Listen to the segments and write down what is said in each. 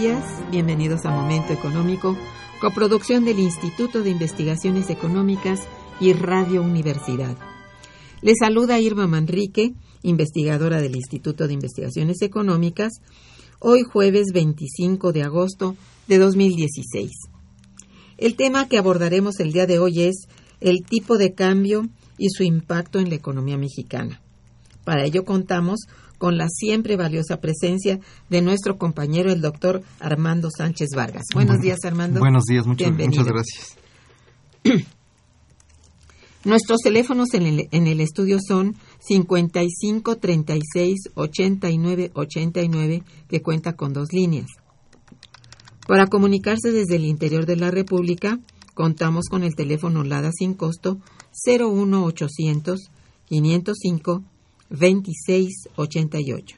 Días, bienvenidos a Momento Económico, coproducción del Instituto de Investigaciones Económicas y Radio Universidad. Les saluda Irma Manrique, investigadora del Instituto de Investigaciones Económicas, hoy jueves 25 de agosto de 2016. El tema que abordaremos el día de hoy es el tipo de cambio y su impacto en la economía mexicana. Para ello contamos con la siempre valiosa presencia de nuestro compañero, el doctor Armando Sánchez Vargas. Buenos días, Armando. Buenos días, mucho, muchas gracias. Nuestros teléfonos en el, en el estudio son 55 36 89 89, que cuenta con dos líneas. Para comunicarse desde el interior de la República, contamos con el teléfono LADA sin costo 01800 505 2688.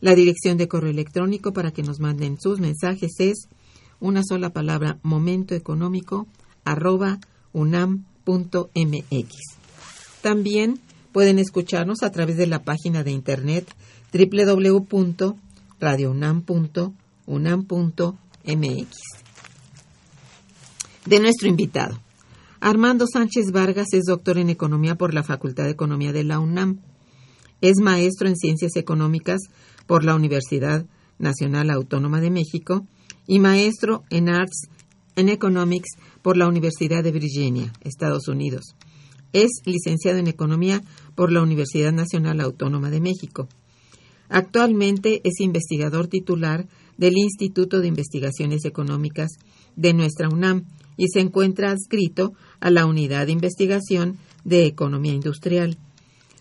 La dirección de correo electrónico para que nos manden sus mensajes es una sola palabra momentoeconómico arroba unam.mx. También pueden escucharnos a través de la página de internet www.radiounam.unam.mx. De nuestro invitado. Armando Sánchez Vargas es doctor en Economía por la Facultad de Economía de la UNAM. Es maestro en Ciencias Económicas por la Universidad Nacional Autónoma de México y maestro en Arts and Economics por la Universidad de Virginia, Estados Unidos. Es licenciado en Economía por la Universidad Nacional Autónoma de México. Actualmente es investigador titular del Instituto de Investigaciones Económicas de nuestra UNAM y se encuentra adscrito a la Unidad de Investigación de Economía Industrial.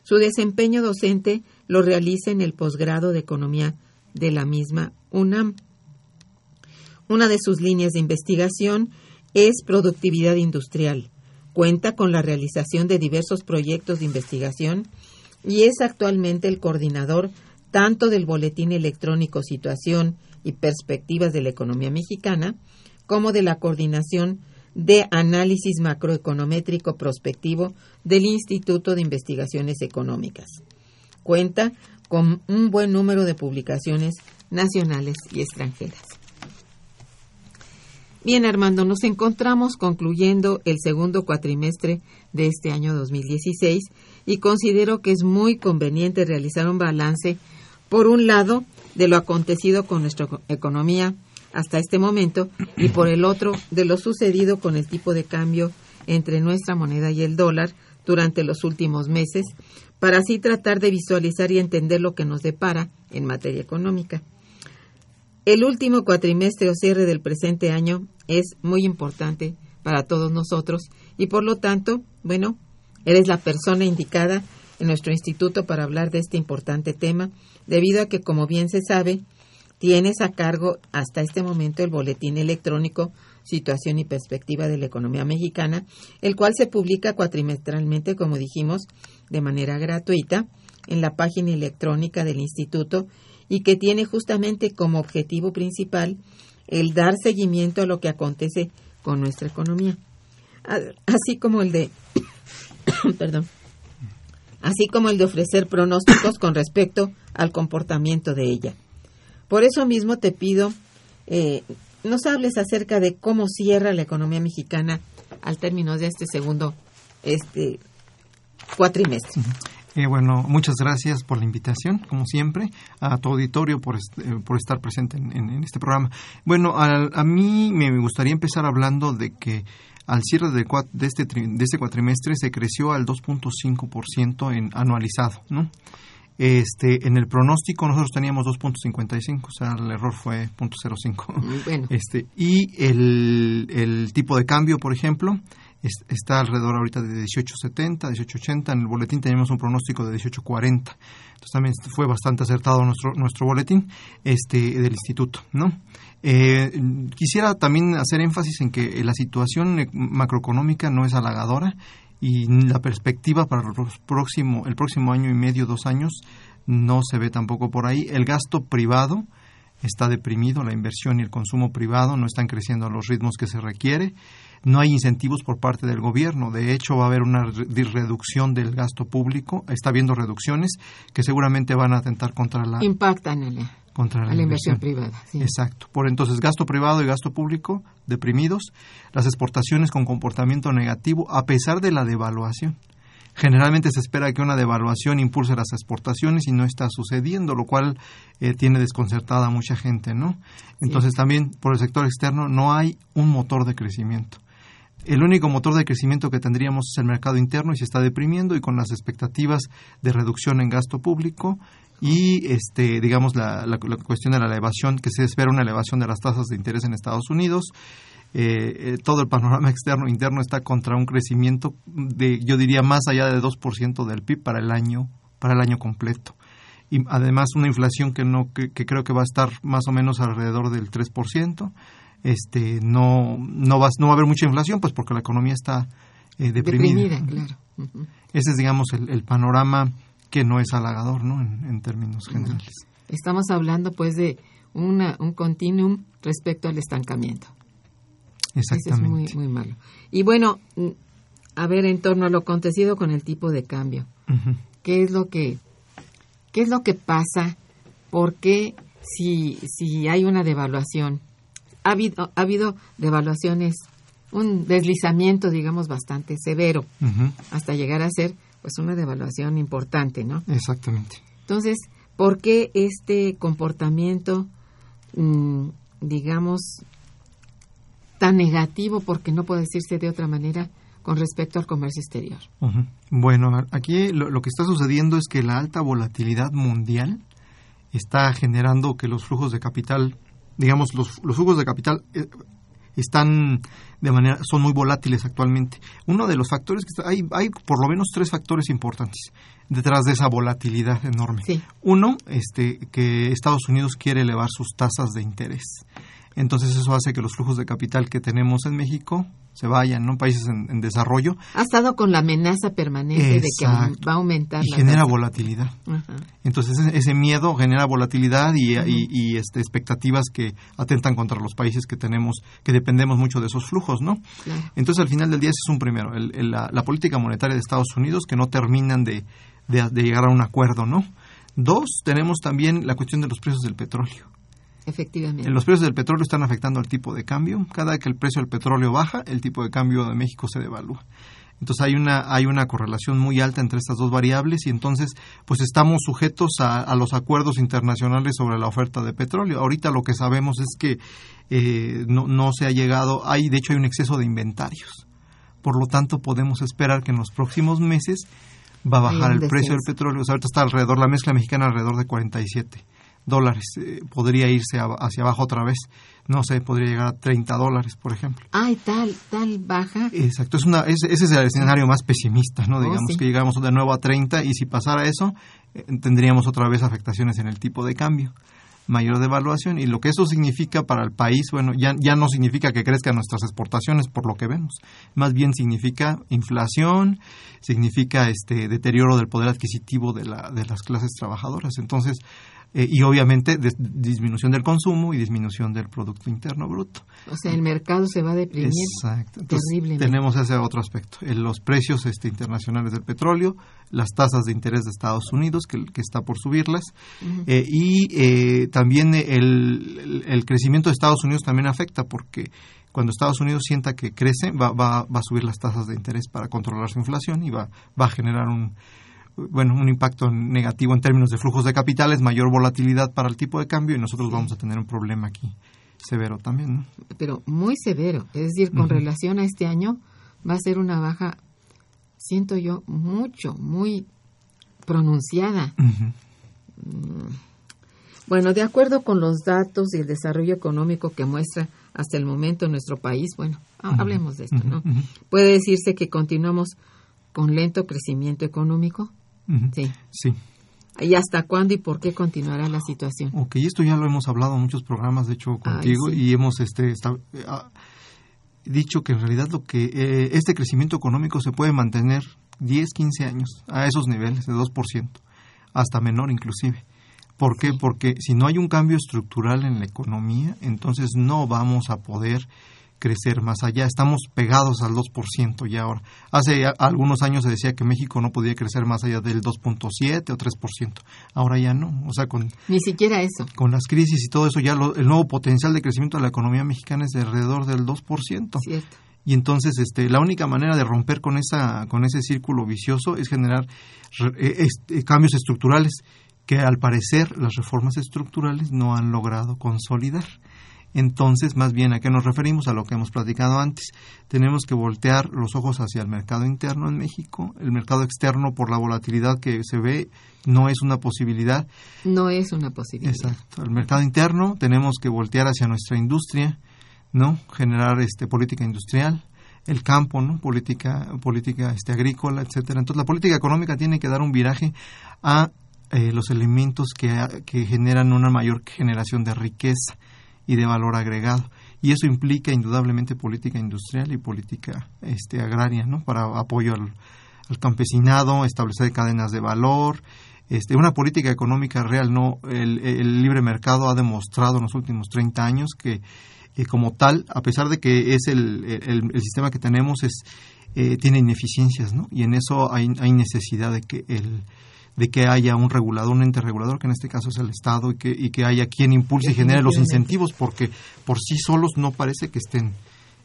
Su desempeño docente lo realiza en el posgrado de Economía de la misma UNAM. Una de sus líneas de investigación es productividad industrial. Cuenta con la realización de diversos proyectos de investigación y es actualmente el coordinador tanto del Boletín Electrónico Situación y Perspectivas de la Economía Mexicana, como de la Coordinación de Análisis Macroeconométrico Prospectivo del Instituto de Investigaciones Económicas. Cuenta con un buen número de publicaciones nacionales y extranjeras. Bien, Armando, nos encontramos concluyendo el segundo cuatrimestre de este año 2016 y considero que es muy conveniente realizar un balance, por un lado, de lo acontecido con nuestra economía hasta este momento y por el otro, de lo sucedido con el tipo de cambio entre nuestra moneda y el dólar, durante los últimos meses, para así tratar de visualizar y entender lo que nos depara en materia económica. El último cuatrimestre o cierre del presente año es muy importante para todos nosotros y por lo tanto, bueno, eres la persona indicada en nuestro instituto para hablar de este importante tema, debido a que, como bien se sabe, tienes a cargo hasta este momento el boletín electrónico Situación y Perspectiva de la Economía Mexicana, el cual se publica cuatrimestralmente, como dijimos, de manera gratuita en la página electrónica del instituto y que tiene justamente como objetivo principal el dar seguimiento a lo que acontece con nuestra economía, así como el de perdón, así como el de ofrecer pronósticos con respecto al comportamiento de ella. Por eso mismo te pido eh, nos hables acerca de cómo cierra la economía mexicana al término de este segundo este cuatrimestre. Eh, bueno, muchas gracias por la invitación, como siempre, a tu auditorio por, eh, por estar presente en, este programa. Bueno, a, mí me gustaría empezar hablando de que al cierre de, de, este, de este cuatrimestre se creció al 2.5% en anualizado, ¿no? Este, en el pronóstico nosotros teníamos 2.55, o sea, el error fue 0.05. Bueno. Este, y el, el tipo de cambio, por ejemplo, está alrededor ahorita de 18.70, 18.80. En el boletín teníamos un pronóstico de 18.40. Entonces también fue bastante acertado nuestro, nuestro boletín este, del instituto, ¿no? Eh, quisiera también hacer énfasis en que la situación macroeconómica no es halagadora y la perspectiva para los próximo, el próximo año y medio, dos años, no se ve tampoco por ahí. El gasto privado está deprimido, la inversión y el consumo privado no están creciendo a los ritmos que se requiere. No hay incentivos por parte del gobierno. De hecho, va a haber una reducción del gasto público. Está habiendo reducciones que seguramente van a atentar contra la. Impactan contra la, inversión, privada. Exacto. Por entonces, gasto privado y gasto público deprimidos, las exportaciones con comportamiento negativo a pesar de la devaluación. Generalmente se espera que una devaluación impulse las exportaciones y no está sucediendo, lo cual eh, tiene desconcertada a mucha gente, ¿no? Entonces también por el sector externo no hay un motor de crecimiento. El único motor de crecimiento que tendríamos es el mercado interno y se está deprimiendo y con las expectativas de reducción en gasto público y este digamos la, la, cuestión de la elevación que se espera una elevación de las tasas de interés en Estados Unidos. Eh, eh, todo el panorama externo e interno está contra un crecimiento de yo diría más allá de 2% del PIB para el año para el año completo. Y además una inflación que no que, creo que va a estar más o menos alrededor del 3% este no no va no va a haber mucha inflación pues porque la economía está eh, deprimida, claro. ese es digamos el, el panorama que no es halagador, ¿no? En, términos generales. Estamos hablando, pues, de una, un continuum respecto al estancamiento. Exactamente. es muy, muy malo. Y bueno, a ver, en torno a lo acontecido con el tipo de cambio, ¿qué es lo que qué es lo que pasa? ¿Por qué si, si hay una devaluación? Ha habido, ha habido devaluaciones, un deslizamiento, digamos, bastante severo, hasta llegar a ser pues una devaluación importante, ¿no? Exactamente. Entonces, ¿por qué este comportamiento, mm, digamos, tan negativo, porque no puede decirse de otra manera, con respecto al comercio exterior? Bueno, aquí lo, que está sucediendo es que la alta volatilidad mundial está generando que los flujos de capital, digamos, los, los flujos de capital eh, están de manera son muy volátiles actualmente. Uno de los factores que hay hay por lo menos tres factores importantes detrás de esa volatilidad enorme. Uno, este que Estados Unidos quiere elevar sus tasas de interés. Entonces eso hace que los flujos de capital que tenemos en México se vayan, ¿no? Países en, desarrollo. Ha estado con la amenaza permanente de que va a aumentar. Y genera volatilidad. Entonces ese, miedo genera volatilidad y, y, este, expectativas que atentan contra los países que tenemos, que dependemos mucho de esos flujos, ¿no? Entonces al final del día ese es un primero, la, la, política monetaria de Estados Unidos que no terminan de, de, de llegar a un acuerdo, ¿no? Dos, tenemos también la cuestión de los precios del petróleo. Efectivamente. Los precios del petróleo están afectando al tipo de cambio. Cada vez que el precio del petróleo baja, el tipo de cambio de México se devalúa. Entonces hay una, hay una correlación muy alta entre estas dos variables y entonces pues estamos sujetos a, los acuerdos internacionales sobre la oferta de petróleo. Ahorita lo que sabemos es que eh, no, no se ha llegado, hay de hecho hay un exceso de inventarios Por lo tanto, podemos esperar que en los próximos meses va a bajar el precio del petróleo. O sea, ahorita está alrededor, la mezcla mexicana alrededor de 47 dólares. Eh, podría irse hacia abajo otra vez. No sé, podría llegar a 30 dólares, por ejemplo. Ay, tal, tal baja. Exacto, es una, ese es el escenario más pesimista, ¿no? Oh, Digamos que llegamos de nuevo a 30 y si pasara eso, eh, tendríamos otra vez afectaciones en el tipo de cambio mayor devaluación y lo que eso significa para el país, bueno, ya, ya no significa que crezcan nuestras exportaciones por lo que vemos, más bien significa inflación, significa este deterioro del poder adquisitivo de, la, de las clases trabajadoras. Entonces, eh, y obviamente disminución del consumo y disminución del Producto Interno Bruto. O sea, el mercado se va a deprimir Exacto. tenemos ese otro aspecto, los precios este, internacionales del petróleo, las tasas de interés de Estados Unidos, que, que está por subirlas, eh, y eh, también el, el, crecimiento de Estados Unidos también afecta porque cuando Estados Unidos sienta que crece, va, va, va a subir las tasas de interés para controlar su inflación y va, va a generar un bueno, un impacto negativo en términos de flujos de capitales, mayor volatilidad para el tipo de cambio y nosotros vamos a tener un problema aquí severo también, ¿no? Pero muy severo, es decir, con relación a este año va a ser una baja, siento yo, mucho, muy pronunciada. Mm. Bueno, de acuerdo con los datos y el desarrollo económico que muestra hasta el momento nuestro país, bueno, hablemos de esto, ¿no? Puede decirse que continuamos con lento crecimiento económico, Sí. Sí. ¿Y hasta cuándo y por qué continuará la situación? Ok, esto ya lo hemos hablado en muchos programas, de hecho, contigo, y hemos este, ah, dicho que en realidad lo que eh, este crecimiento económico se puede mantener 10, 15 años a esos niveles de 2%, hasta menor inclusive. ¿Por qué? Porque si no hay un cambio estructural en la economía, entonces no vamos a poder crecer más allá. Estamos pegados al 2% ya ahora. Hace algunos años se decía que México no podía crecer más allá del 2.7 o 3%. Ahora ya no. O sea, con... Ni siquiera eso. Con las crisis y todo eso, ya el nuevo potencial de crecimiento de la economía mexicana es de alrededor del 2%. Cierto. Y entonces este, la única manera de romper con, esa, con ese círculo vicioso es generar eh, este, cambios estructurales que al parecer las reformas estructurales no han logrado consolidar. Entonces, más bien, ¿a qué nos referimos? A lo que hemos platicado antes. Tenemos que voltear los ojos hacia el mercado interno en México. El mercado externo, por la volatilidad que se ve, no es una posibilidad. No es una posibilidad. Exacto. El mercado interno tenemos que voltear hacia nuestra industria, ¿no? Generar este política industrial, el campo, ¿no? Política, política este, agrícola, etcétera. Entonces, la política económica tiene que dar un viraje a eh, los elementos que, que generan una mayor generación de riqueza y de valor agregado. Y eso implica indudablemente política industrial y política este, agraria, ¿no? Para apoyo al, campesinado, establecer cadenas de valor, este, una política económica real. No, el, libre mercado ha demostrado en los últimos 30 años que como tal, a pesar de que es el, el, sistema que tenemos, es, eh, tiene ineficiencias, ¿no? Y en eso hay, hay necesidad de que el, de que haya un regulador, un ente regulador, que en este caso es el Estado, y que, y que haya quien impulse y genere los incentivos, porque por sí solos no parece que estén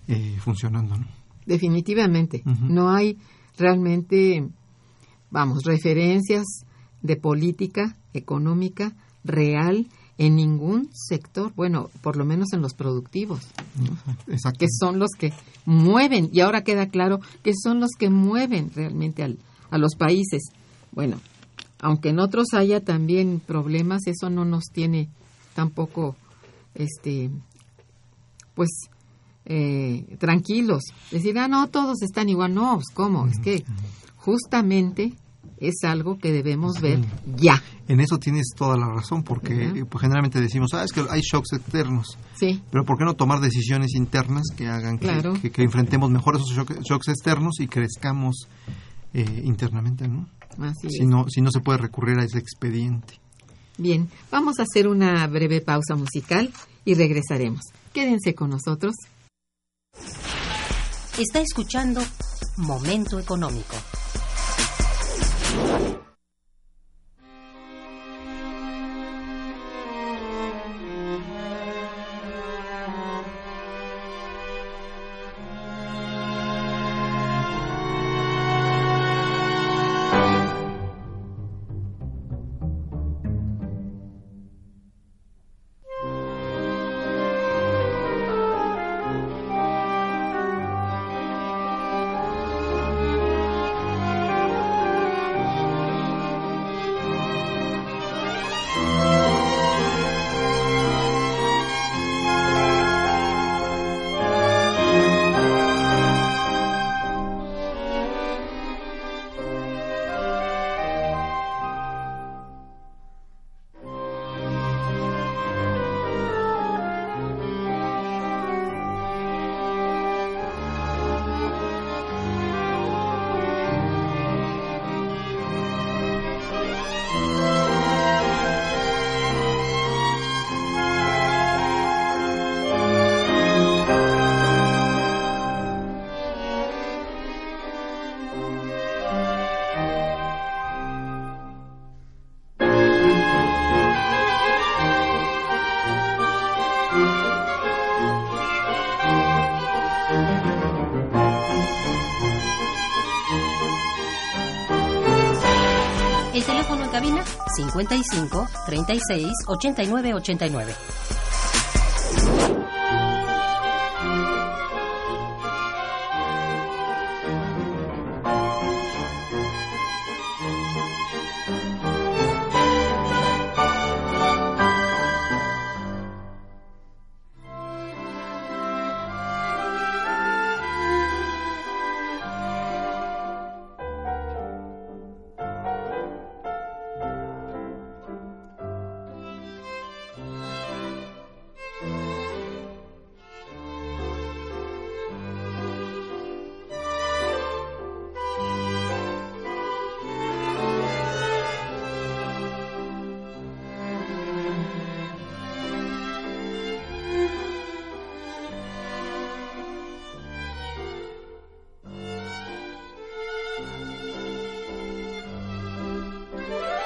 eh, funcionando. ¿no? Definitivamente. No hay realmente, vamos, referencias de política económica real en ningún sector, bueno, por lo menos en los productivos, que son los que mueven, y ahora queda claro que son los que mueven realmente al, a los países. Bueno, aunque en otros haya también problemas, eso no nos tiene tampoco, este, pues, eh, tranquilos. Decir, ah, no, todos están igual. No, pues, ¿cómo? Es que justamente es algo que debemos ver ya. En eso tienes toda la razón, porque pues, generalmente decimos, ah, es que hay shocks externos. Sí. Pero ¿por qué no tomar decisiones internas que hagan que, que, enfrentemos mejor esos shocks externos y crezcamos eh, internamente, ¿no? Si, no, si no se puede recurrir a ese expediente. Bien, vamos a hacer una breve pausa musical y regresaremos. Quédense con nosotros. Está escuchando Momento Económico. 55 36 89 89.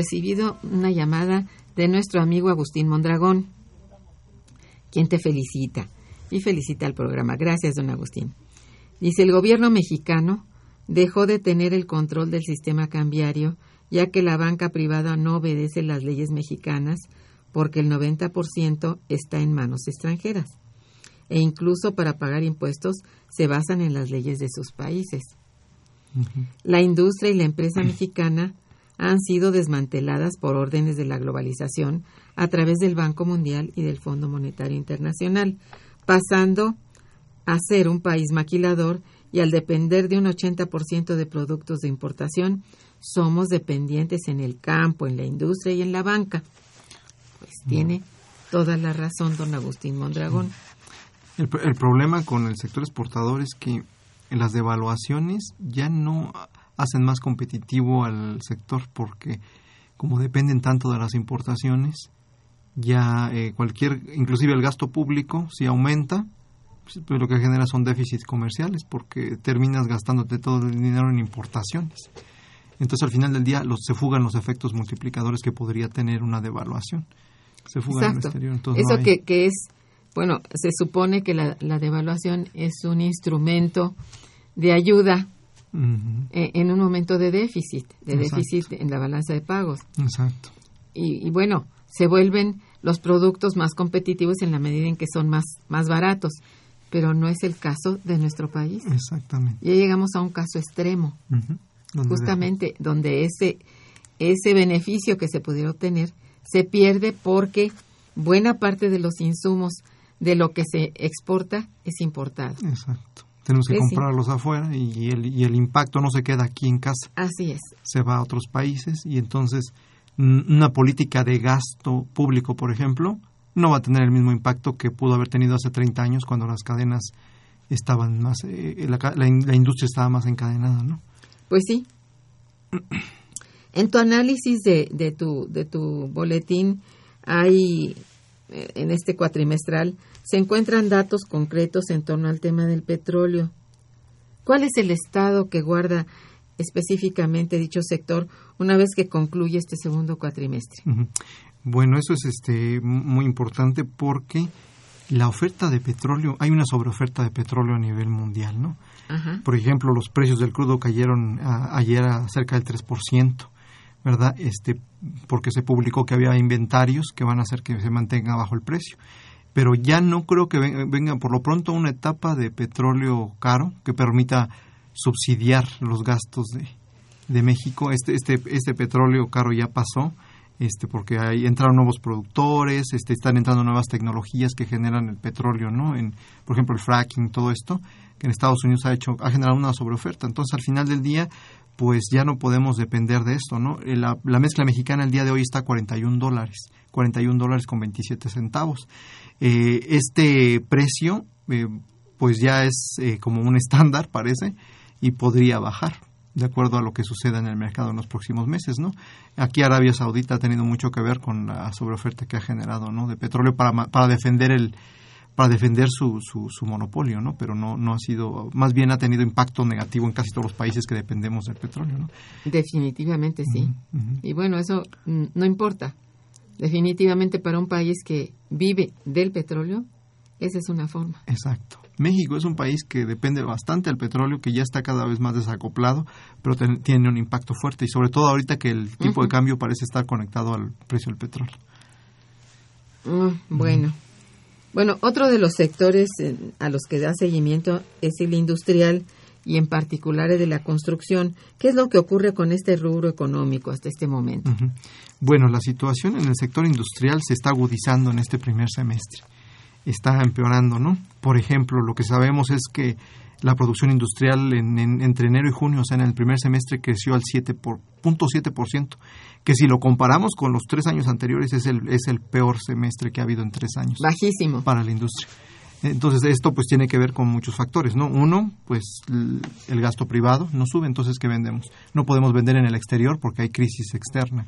Recibido una llamada de nuestro amigo Agustín Mondragón quien te felicita y felicita al programa. Gracias, don Agustín. Dice, el gobierno mexicano dejó de tener el control del sistema cambiario, ya que la banca privada no obedece las leyes mexicanas porque el 90% está en manos extranjeras. E incluso para pagar impuestos se basan en las leyes de sus países. La industria y la empresa mexicana han sido desmanteladas por órdenes de la globalización a través del Banco Mundial y del Fondo Monetario Internacional, pasando a ser un país maquilador y al depender de un 80% de productos de importación, somos dependientes en el campo, en la industria y en la banca. Pues tiene toda la razón don Agustín Mondragón. El, el problema con el sector exportador es que las devaluaciones ya no hacen más competitivo al sector porque como dependen tanto de las importaciones, ya eh, cualquier, inclusive el gasto público, si aumenta, pues, pues, lo que genera son déficits comerciales porque terminas gastándote todo el dinero en importaciones. Entonces al final del día los, se fugan los efectos multiplicadores que podría tener una devaluación. Se fugan Exacto. Eso que, que es, bueno, se supone que la, la devaluación es un instrumento de ayuda uh -huh. en un momento de déficit, de Exacto. déficit en la balanza de pagos. Exacto. Y, y, bueno, se vuelven los productos más competitivos en la medida en que son más, más baratos, pero no es el caso de nuestro país. Exactamente. Ya llegamos a un caso extremo, uh -huh. ¿Donde justamente donde ese, ese beneficio que se pudiera obtener se pierde porque buena parte de los insumos de lo que se exporta es importado. Exacto. Tenemos que comprarlos sí. afuera y el, y el impacto no se queda aquí en casa. Así es. Se va a otros países y entonces una política de gasto público, por ejemplo, no va a tener el mismo impacto que pudo haber tenido hace 30 años cuando las cadenas estaban más, eh, la, la, la, industria estaba más encadenada, ¿no? Pues sí. En tu análisis de, de, tu, de tu boletín hay, eh, en este cuatrimestral, se encuentran datos concretos en torno al tema del petróleo. ¿Cuál es el estado que guarda específicamente dicho sector una vez que concluye este segundo cuatrimestre? Bueno, eso es este muy importante porque la oferta de petróleo, hay una sobreoferta de petróleo a nivel mundial, ¿no? Ajá. Por ejemplo, los precios del crudo cayeron a, ayer a cerca del 3%, ¿verdad? Este, porque se publicó que había inventarios que van a hacer que se mantenga bajo el precio. Pero ya no creo que venga, por lo pronto una etapa de petróleo caro que permita subsidiar los gastos de, de México. Este, este, este petróleo caro ya pasó este, porque ahí entraron nuevos productores, este, están entrando nuevas tecnologías que generan el petróleo, ¿no? En, por ejemplo, el fracking, todo esto, que en Estados Unidos ha hecho, ha generado una sobreoferta. Entonces, al final del día, pues ya no podemos depender de esto, ¿no? Eh, la, la mezcla mexicana el día de hoy está a 41 dólares, 41 dólares con 27 centavos. Eh, este precio, eh, pues ya es eh, como un estándar, parece, y podría bajar de acuerdo a lo que suceda en el mercado en los próximos meses, ¿no? Aquí Arabia Saudita ha tenido mucho que ver con la sobreoferta que ha generado, ¿no? De petróleo para, para defender el para defender su, su, su, monopolio, ¿no? Pero no, no ha sido, más bien ha tenido impacto negativo en casi todos los países que dependemos del petróleo, ¿no? Definitivamente sí. Y bueno, eso mm, no importa. Definitivamente para un país que vive del petróleo, esa es una forma. Exacto. México es un país que depende bastante del petróleo, que ya está cada vez más desacoplado, pero tiene un impacto fuerte y sobre todo ahorita que el tipo de cambio parece estar conectado al precio del petróleo. Mm, bueno. Bueno, otro de los sectores a los que da seguimiento es el industrial y en particular el de la construcción. ¿Qué es lo que ocurre con este rubro económico hasta este momento? Bueno, la situación en el sector industrial se está agudizando en este primer semestre está empeorando, ¿no? Por ejemplo, lo que sabemos es que la producción industrial en, entre enero y junio, o sea, en el primer semestre creció al 7.7%, que si lo comparamos con los tres años anteriores es el, es el peor semestre que ha habido en tres años. Bajísimo. Para la industria. Entonces, esto pues tiene que ver con muchos factores, ¿no? Uno, pues el gasto privado no sube, entonces, ¿qué vendemos? No podemos vender en el exterior porque hay crisis externa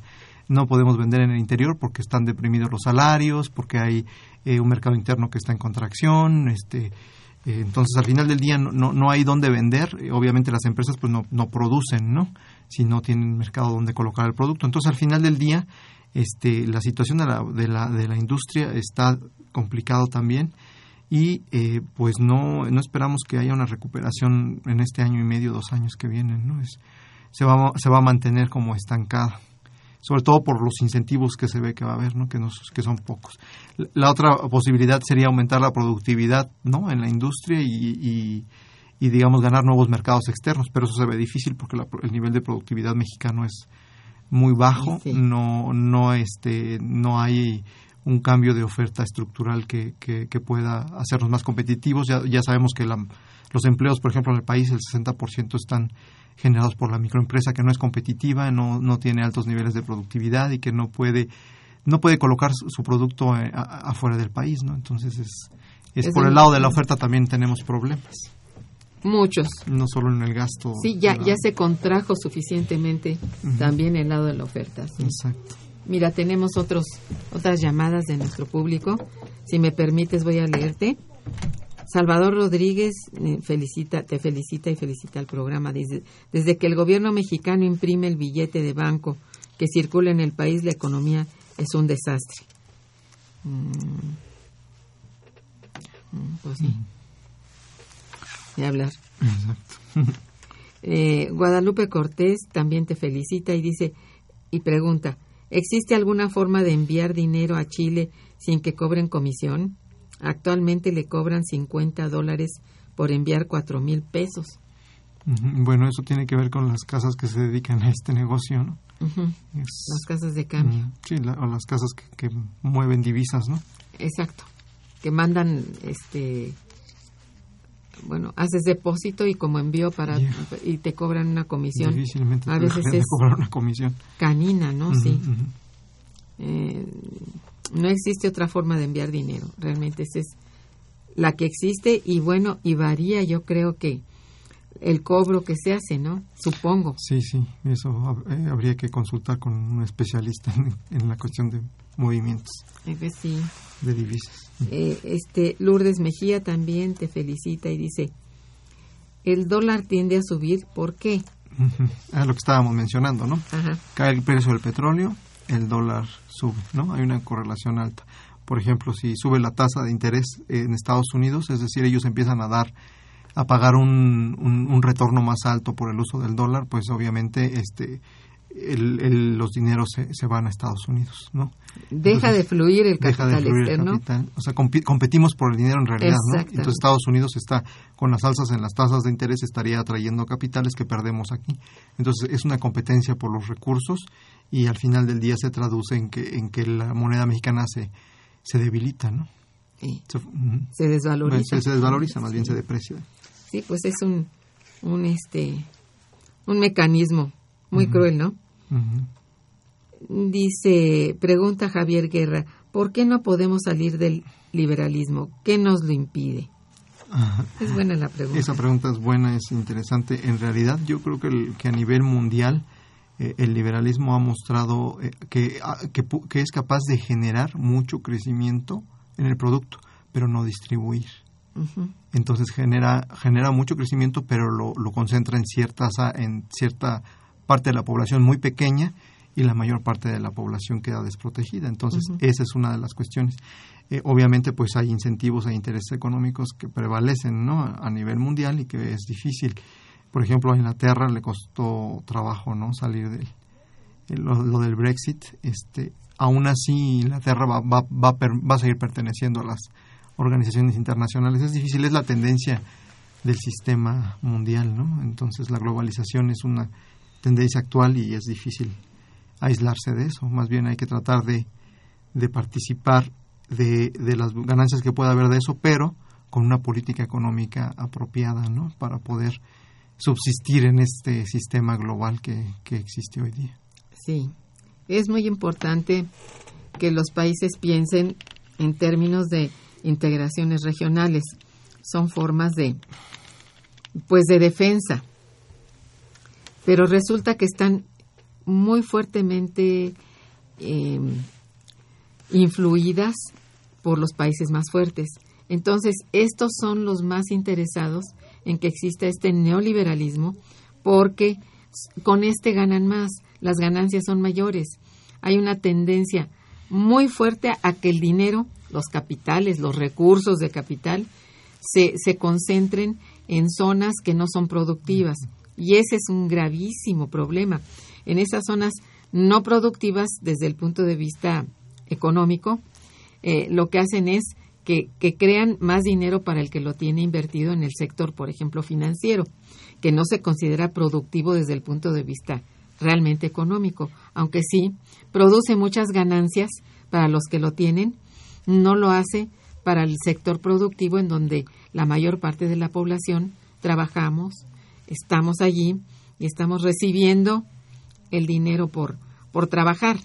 no podemos vender en el interior porque están deprimidos los salarios, porque hay eh, un mercado interno que está en contracción, este, entonces al final del día no, no, hay dónde vender, eh, obviamente las empresas pues no, no producen, ¿no? Si no tienen mercado donde colocar el producto. Entonces al final del día este, la situación de la, de la, de la industria está complicado también y pues no, no esperamos que haya una recuperación en este año y medio, dos años que vienen, ¿no? Es, se, va, se va a mantener como estancada sobre todo por los incentivos que se ve que va a haber, ¿no? que, que son pocos. La otra posibilidad sería aumentar la productividad ¿no? en la industria y, y, digamos, ganar nuevos mercados externos, pero eso se ve difícil porque el nivel de productividad mexicano es muy bajo, no, no, este, no hay un cambio de oferta estructural que, que, pueda hacernos más competitivos. Ya, ya sabemos que los empleos, por ejemplo, en el país, el 60% están generados por la microempresa que no es competitiva, no, no tiene altos niveles de productividad y que no puede no puede colocar su, producto eh, afuera del país, ¿no? Entonces es, es, por el lado de la oferta también tenemos problemas. Muchos. No solo en el gasto. Sí, ya, ya se contrajo suficientemente también el lado de la oferta. Exacto. Mira, tenemos otros, otras llamadas de nuestro público. Si me permites, voy a leerte. Salvador Rodríguez eh, felicita, te felicita y felicita al programa. Desde, desde que el gobierno mexicano imprime el billete de banco que circula en el país, la economía es un desastre. Mm. Mm, pues sí. De hablar. Eh, Guadalupe Cortés también te felicita y dice y pregunta, ¿existe alguna forma de enviar dinero a Chile sin que cobren comisión? Actualmente le cobran 50 dólares por enviar 4 mil pesos. Bueno, eso tiene que ver con las casas que se dedican a este negocio, ¿no? las casas de cambio. sí, o las casas que, mueven divisas, ¿no? Exacto. Que mandan, este, bueno, haces depósito y como envío para y te cobran una comisión. Difícilmente a veces es cobrar una comisión. Canina, ¿no? sí. Eh, no existe otra forma de enviar dinero. Realmente esa es la que existe y bueno, y varía yo creo que el cobro que se hace, ¿no? Supongo. Sí, sí, eso eh, habría que consultar con un especialista en, la cuestión de movimientos. sí. De divisas. Eh, este Lourdes Mejía también te felicita y dice, el dólar tiende a subir, ¿por qué? Ah, lo que estábamos mencionando, ¿no? Cae el precio del petróleo, el dólar sube, ¿no? Hay una correlación alta. Por ejemplo, si sube la tasa de interés en Estados Unidos, es decir, ellos empiezan a dar a pagar un, un, retorno más alto por el uso del dólar, pues obviamente este el, los dineros se, se, van a Estados Unidos, ¿no? Deja de fluir el capital externo. O sea, competimos por el dinero en realidad, ¿no? Entonces Estados Unidos está con las alzas en las tasas de interés estaría atrayendo capitales que perdemos aquí. Entonces es una competencia por los recursos y al final del día se traduce en que, en que la moneda mexicana se, se debilita, ¿no? Se, desvaloriza. Se, desvaloriza, más bien se deprecia. Sí, pues es un, un, este, un mecanismo muy cruel, ¿no? Dice, pregunta Javier Guerra, ¿por qué no podemos salir del liberalismo? ¿Qué nos lo impide? Es buena la pregunta. Esa pregunta es buena, es interesante. En realidad, yo creo que, el- que a nivel mundial eh, el liberalismo ha mostrado eh, que, ah, que, es capaz de generar mucho crecimiento en el producto, pero no distribuir. Entonces genera, genera mucho crecimiento, pero lo, lo concentra en, ciertas, en cierta parte de la población muy pequeña y la mayor parte de la población queda desprotegida. Entonces, esa es una de las cuestiones. Eh, obviamente, pues hay incentivos e intereses económicos que prevalecen ¿no? a, nivel mundial y que es difícil. Por ejemplo, a Inglaterra le costó trabajo no salir del eh, lo, lo del Brexit. Este, aún así, Inglaterra va, va, va, per- va a seguir perteneciendo a las organizaciones internacionales. Es difícil, es la tendencia del sistema mundial, ¿no? Entonces la globalización es una tendencia actual y es difícil aislarse de eso. Más bien hay que tratar de, de participar de, de las ganancias que pueda haber de eso, pero con una política económica apropiada, ¿no? Para poder subsistir en este sistema global que, que existe hoy día. Sí, es muy importante que los países piensen en términos de integraciones regionales. Son formas de, pues, de defensa. Pero resulta que están muy fuertemente eh, influidas por los países más fuertes. Entonces, estos son los más interesados en que exista este neoliberalismo porque con este ganan más, las ganancias son mayores. Hay una tendencia muy fuerte a que el dinero, los capitales, los recursos de capital, se, se concentren en zonas que no son productivas. Y ese es un gravísimo problema. En esas zonas no productivas, desde el punto de vista económico, eh, lo que hacen es que, que crean más dinero para el que lo tiene invertido en el sector, por ejemplo, financiero, que no se considera productivo desde el punto de vista realmente económico, aunque sí produce muchas ganancias para los que lo tienen, no lo hace para el sector productivo en donde la mayor parte de la población trabajamos, estamos allí y estamos recibiendo el dinero por, por trabajar.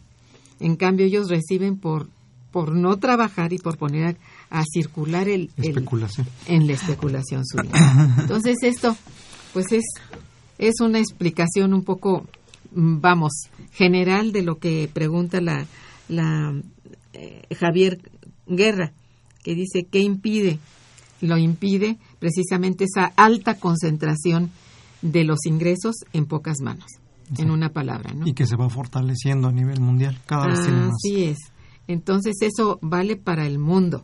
En cambio, ellos reciben por, por no trabajar y por poner a, a circular el, el- Especulación. en la especulación su dinero. Entonces, esto, pues es, es una explicación un poco, mm, vamos, general de lo que pregunta la, la eh, Javier Guerra, que dice, ¿qué impide? Lo impide precisamente esa alta concentración de los ingresos en pocas manos, en una palabra, ¿no? Y que se va fortaleciendo a nivel mundial. Cada vez tiene más. Así es. Entonces eso vale para el mundo.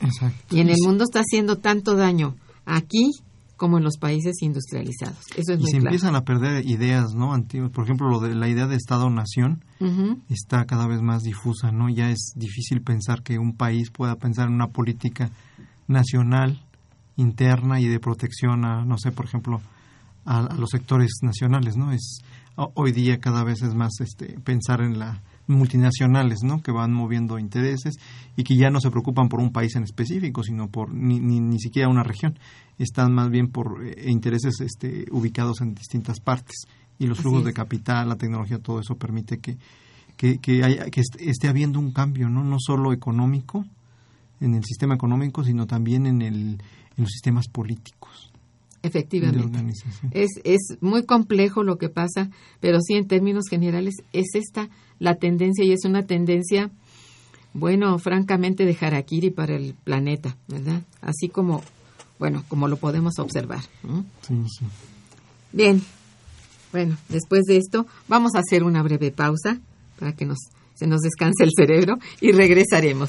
Exacto. Y en el mundo está haciendo tanto daño aquí como en los países industrializados. Eso es y muy se claro. empiezan a perder ideas no antiguas por ejemplo lo de la idea de estado nación Ujú. está cada vez más difusa no ya es difícil pensar que un país pueda pensar en una política nacional interna y de protección a no sé por ejemplo a, a los sectores nacionales no es ho- hoy día cada vez es más este pensar en la multinacionales no que van moviendo intereses y que ya no se preocupan por un país en específico sino por ni, ni, ni siquiera una región. Están más bien por eh, intereses este, ubicados en distintas partes. Y los flujos de capital la tecnología todo eso permite que que, que, haya- que est- esté habiendo un cambio no no solo económico en el sistema económico sino también en el en los sistemas políticos Efectivamente. Es, es muy complejo lo que pasa, pero sí en términos generales es esta la tendencia y es una tendencia, bueno, francamente de harakiri para el planeta, ¿verdad? Así como, bueno, como lo podemos observar. ¿no? Sí, sí. Bien, bueno, después de esto vamos a hacer una breve pausa para que nos, se nos descanse el cerebro y regresaremos.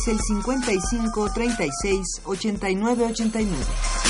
Es el 55 36 89 89.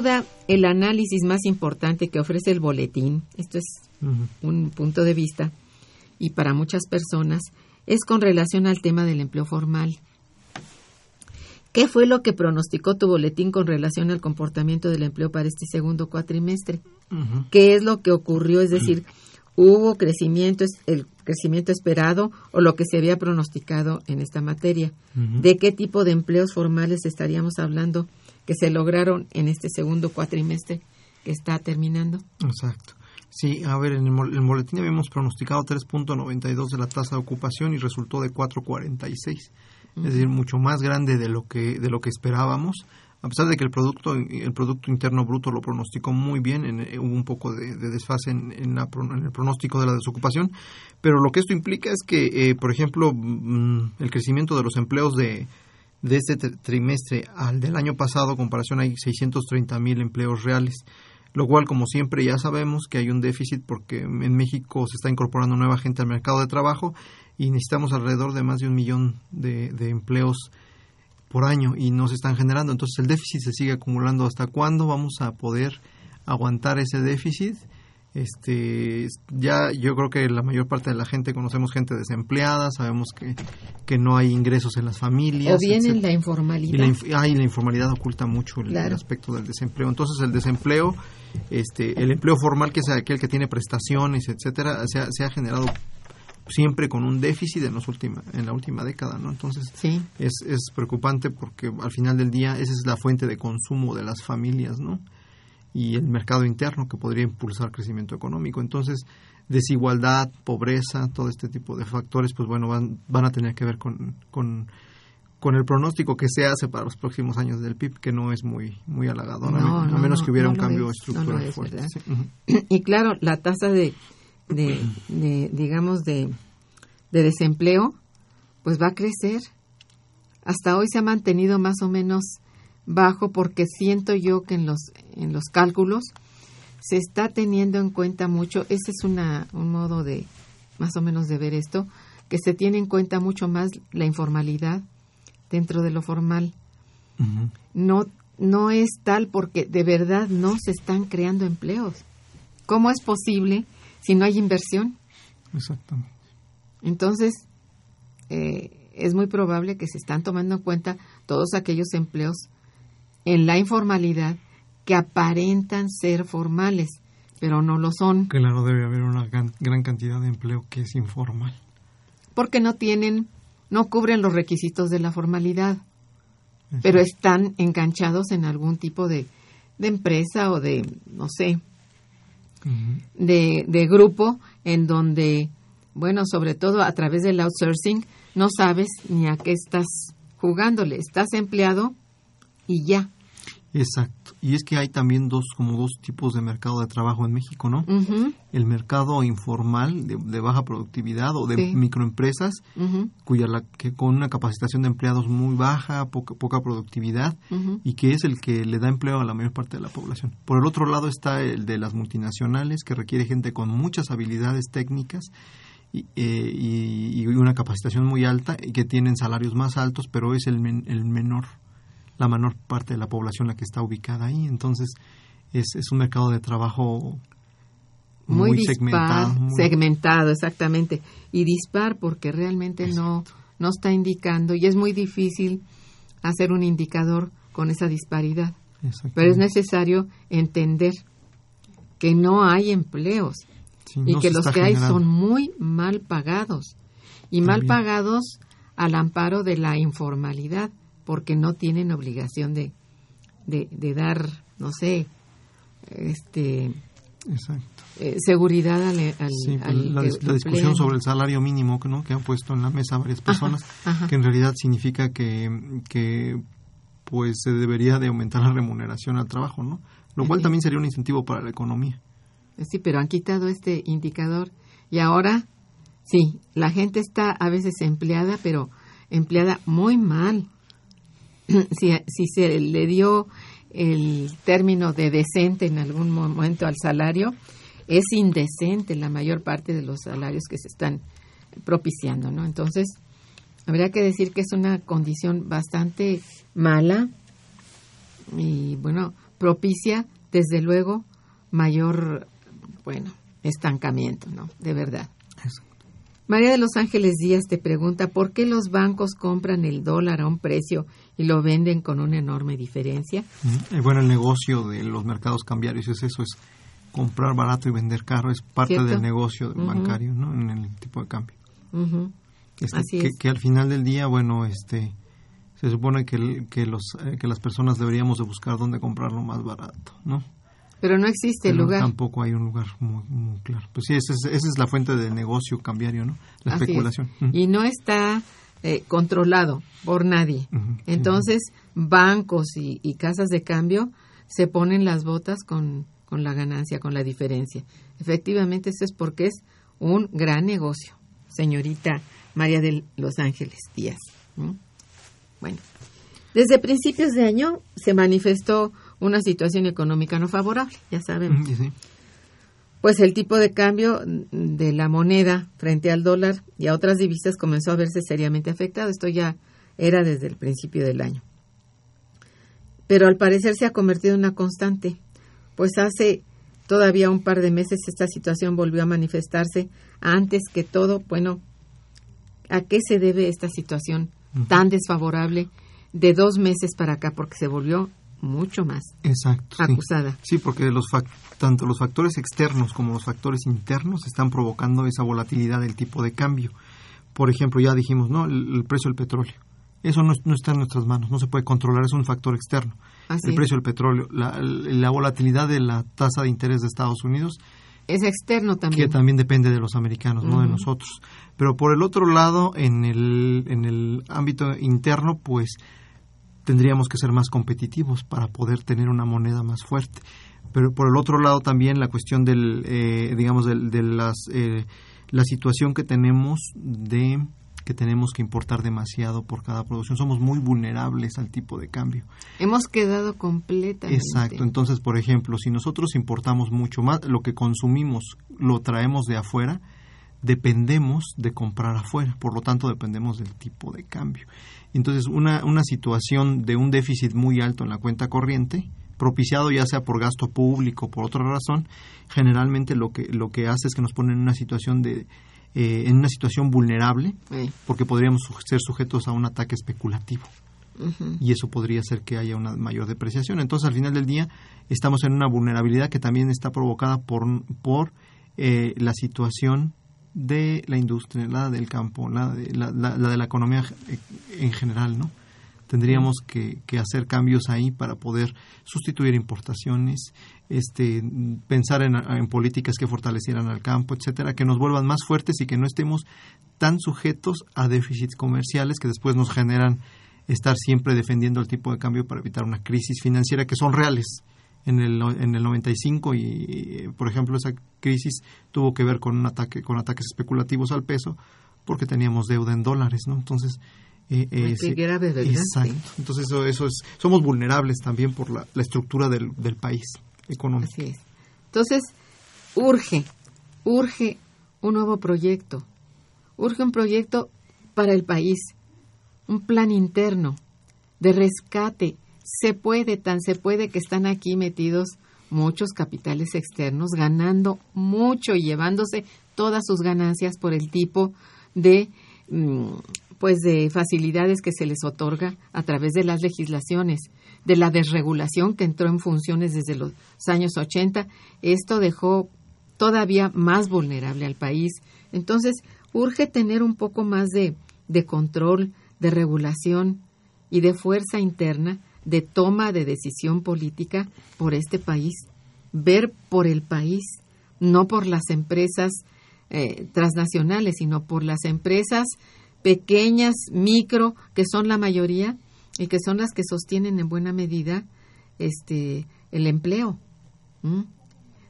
Duda, el análisis más importante que ofrece el boletín, esto es un punto de vista, y para muchas personas, es con relación al tema del empleo formal. ¿Qué fue lo que pronosticó tu boletín con relación al comportamiento del empleo para este segundo cuatrimestre? ¿Qué es lo que ocurrió? Es decir, ¿hubo crecimiento, el crecimiento esperado o lo que se había pronosticado en esta materia? ¿De qué tipo de empleos formales estaríamos hablando que se lograron en este segundo cuatrimestre que está terminando? Exacto. Sí, a ver, en el, boletín habíamos pronosticado 3.92 de la tasa de ocupación y resultó de 4.46. Es decir, mucho más grande de lo que de lo que esperábamos. A pesar de que el producto el producto interno bruto lo pronosticó muy bien, en- eh, hubo un poco de, de desfase en, en la en el pronóstico de la desocupación, pero lo que esto implica es que, eh, por ejemplo, mm, el crecimiento de los empleos de, de este tri- trimestre al del año pasado, en comparación hay 630 mil empleos reales, lo cual, como siempre, ya sabemos que hay un déficit porque en México se está incorporando nueva gente al mercado de trabajo y necesitamos alrededor de más de un millón de, de empleos por año y no se están generando. Entonces el déficit se sigue acumulando. ¿Hasta cuándo vamos a poder aguantar ese déficit? Este, ya yo creo que la mayor parte de la gente conocemos gente desempleada, sabemos que, que no hay ingresos en las familias. O bien en la Y informalidad. la, inf- ah, y la informalidad oculta mucho el, aspecto del desempleo. Entonces, el desempleo, este, el empleo formal, que es aquel que tiene prestaciones, etcétera, se ha, se ha generado siempre con un déficit en, los última, en la última década, ¿no? Entonces, Sí. es, es preocupante porque al final del día esa es la fuente de consumo de las familias, ¿no? Y el mercado interno que podría impulsar crecimiento económico. Entonces, desigualdad, pobreza, todo este tipo de factores, pues bueno, van, van a tener que ver con, con, con el pronóstico que se hace para los próximos años del PIB, que no es muy, muy halagador, a No, men- a no, menos no, que hubiera un cambio es, estructural es, fuerte. Y claro, la tasa de, de, de, digamos, de, de desempleo, pues va a crecer. Hasta hoy se ha mantenido más o menos bajo porque siento yo que en los, en los cálculos se está teniendo en cuenta mucho, ese es una, un modo de, más o menos de ver esto, que se tiene en cuenta mucho más la informalidad dentro de lo formal. No, no es tal porque de verdad no se están creando empleos. ¿Cómo es posible si no hay inversión? Exactamente. Entonces, eh, es muy probable que se están tomando en cuenta todos aquellos empleos en la informalidad que aparentan ser formales, pero no lo son, Claro, debe haber una gran, gran cantidad de empleo que es informal. porque no tienen, no cubren los requisitos de la formalidad, pero están enganchados en algún tipo de, de empresa o de, no sé, de, de grupo en donde, bueno, sobre todo a través del outsourcing, no sabes ni a qué estás jugándole. Estás empleado y ya. Exacto. Y es que hay también dos, como dos tipos de mercado de trabajo en México, ¿no? El mercado informal de, de baja productividad o de Sí. microempresas, cuya la, que con una capacitación de empleados muy baja, poca, poca productividad, y que es el que le da empleo a la mayor parte de la población. Por el otro lado está el de las multinacionales, que requiere gente con muchas habilidades técnicas y, eh, y- y una capacitación muy alta y que tienen salarios más altos, pero es el, men- el menor, la menor parte de la población la que está ubicada ahí. Entonces es, es un mercado de trabajo muy, muy, dispar, segmentado. muy- segmentado, exactamente. Y dispar porque realmente no, no está indicando y es muy difícil hacer un indicador con esa disparidad. Pero es necesario entender que no hay empleos Sí, y no que los que hay son muy mal pagados y mal pagados al amparo de la informalidad porque no tienen obligación de, de, de dar, no sé, este Exacto. eh, seguridad al, al- Sí, pues, al la, discusión sobre el salario mínimo que, ¿no? que han puesto en la mesa varias personas, ajá. que en realidad significa que, que pues se debería de aumentar la remuneración al trabajo, ¿no? Lo cual Sí. también sería un incentivo para la economía. Sí, pero han quitado este indicador y ahora sí, la gente está a veces empleada, pero empleada muy mal. si, si se le dio el término de decente en algún momento al salario, es indecente la mayor parte de los salarios que se están propiciando, ¿no? Entonces, habría que decir que es una condición bastante mala y, bueno, propicia, desde luego, mayor, bueno, estancamiento, ¿no? De verdad. María de los Ángeles Díaz te pregunta, ¿por qué los bancos compran el dólar a un precio y lo venden con una enorme diferencia? Ujú. Eh, bueno, el negocio de los mercados cambiarios es eso, es comprar barato y vender caro, es parte ¿Cierto? del negocio Ujú. bancario, ¿no? En el tipo de cambio. Ujú. Este, Así que, es. que al final del día, bueno, este se supone que, el- que los eh, que las personas deberíamos de buscar dónde comprarlo más barato, ¿no? Pero no existe Pero lugar. tampoco hay un lugar muy, muy claro. Pues sí, esa es, esa es la fuente del negocio cambiario, ¿no? La Así es. especulación. Ujú. Y no está eh, controlado por nadie. Entonces, bancos y, y casas de cambio se ponen las botas con, con la ganancia, con la diferencia. Efectivamente, eso es porque es un gran negocio, señorita María de Los Ángeles Díaz. ¿Mm? Bueno, desde principios de año se manifestó una situación económica no favorable, ya sabemos. Ujú, sí. Pues el tipo de cambio de la moneda frente al dólar y a otras divisas comenzó a verse seriamente afectado. Esto ya era desde el principio del año. Pero al parecer se ha convertido en una constante, pues hace todavía un par de meses esta situación volvió a manifestarse antes que todo, bueno, ¿a qué se debe esta situación tan desfavorable de dos meses para acá? Porque se volvió mucho más Exacto. acusada. Sí, porque los tanto los factores externos como los factores internos están provocando esa volatilidad del tipo de cambio. Por ejemplo, ya dijimos, ¿no? El, el precio del petróleo. Eso no, no está en nuestras manos, no se puede controlar, es un factor externo. Así el precio del petróleo, la, la volatilidad de la tasa de interés de Estados Unidos, Es externo que también. también depende de los americanos, no de nosotros. Pero por el otro lado, en el, en el ámbito interno, pues tendríamos que ser más competitivos para poder tener una moneda más fuerte. Pero por el otro lado también la cuestión del, eh, digamos, del- de, las, eh, la situación que tenemos de que tenemos que importar demasiado por cada producción. Somos muy vulnerables al tipo de cambio. Hemos quedado completamente. Exacto. Entonces, por ejemplo, si nosotros importamos mucho más, lo que consumimos lo traemos de afuera, dependemos de comprar afuera. Por lo tanto, dependemos del tipo de cambio. Entonces, una, una situación de un déficit muy alto en la cuenta corriente, propiciado ya sea por gasto público o por otra razón, generalmente lo que, lo que hace es que nos pone en una situación de eh, en una situación vulnerable porque podríamos ser sujetos a un ataque especulativo y eso podría hacer que haya una mayor depreciación. Entonces, al final del día, estamos en una vulnerabilidad que también está provocada por, por eh, la situación de la industria, la del campo, la de la, la- la de la economía eh, en general, ¿no? Tendríamos que, que hacer cambios ahí para poder sustituir importaciones, este, pensar en, en políticas que fortalecieran al campo, etcétera, que nos vuelvan más fuertes y que no estemos tan sujetos a déficits comerciales que después nos generan estar siempre defendiendo el tipo de cambio para evitar una crisis financiera que son reales. En el, en el 95 y, por ejemplo, esa crisis tuvo que ver con un ataque, con ataques especulativos al peso, porque teníamos deuda en dólares, ¿no? Entonces, eh, eh, qué grave, ¿verdad? Exacto. Entonces, eso, eso es, somos vulnerables también por la, la estructura del, del país económico. Así es. Entonces, urge, urge un nuevo proyecto, urge un proyecto para el país, un plan interno de rescate. Se puede, tan se puede que están aquí metidos muchos capitales externos ganando mucho y llevándose todas sus ganancias por el tipo de mm, pues de facilidades que se les otorga a través de las legislaciones, de la desregulación que entró en funciones desde los años 80, esto dejó todavía más vulnerable al país. Entonces, urge tener un poco más de, de control, de regulación y de fuerza interna de toma de decisión política por este país, ver por el país, no por las empresas eh, transnacionales, sino por las empresas pequeñas, micro, que son la mayoría y que son las que sostienen en buena medida este el empleo.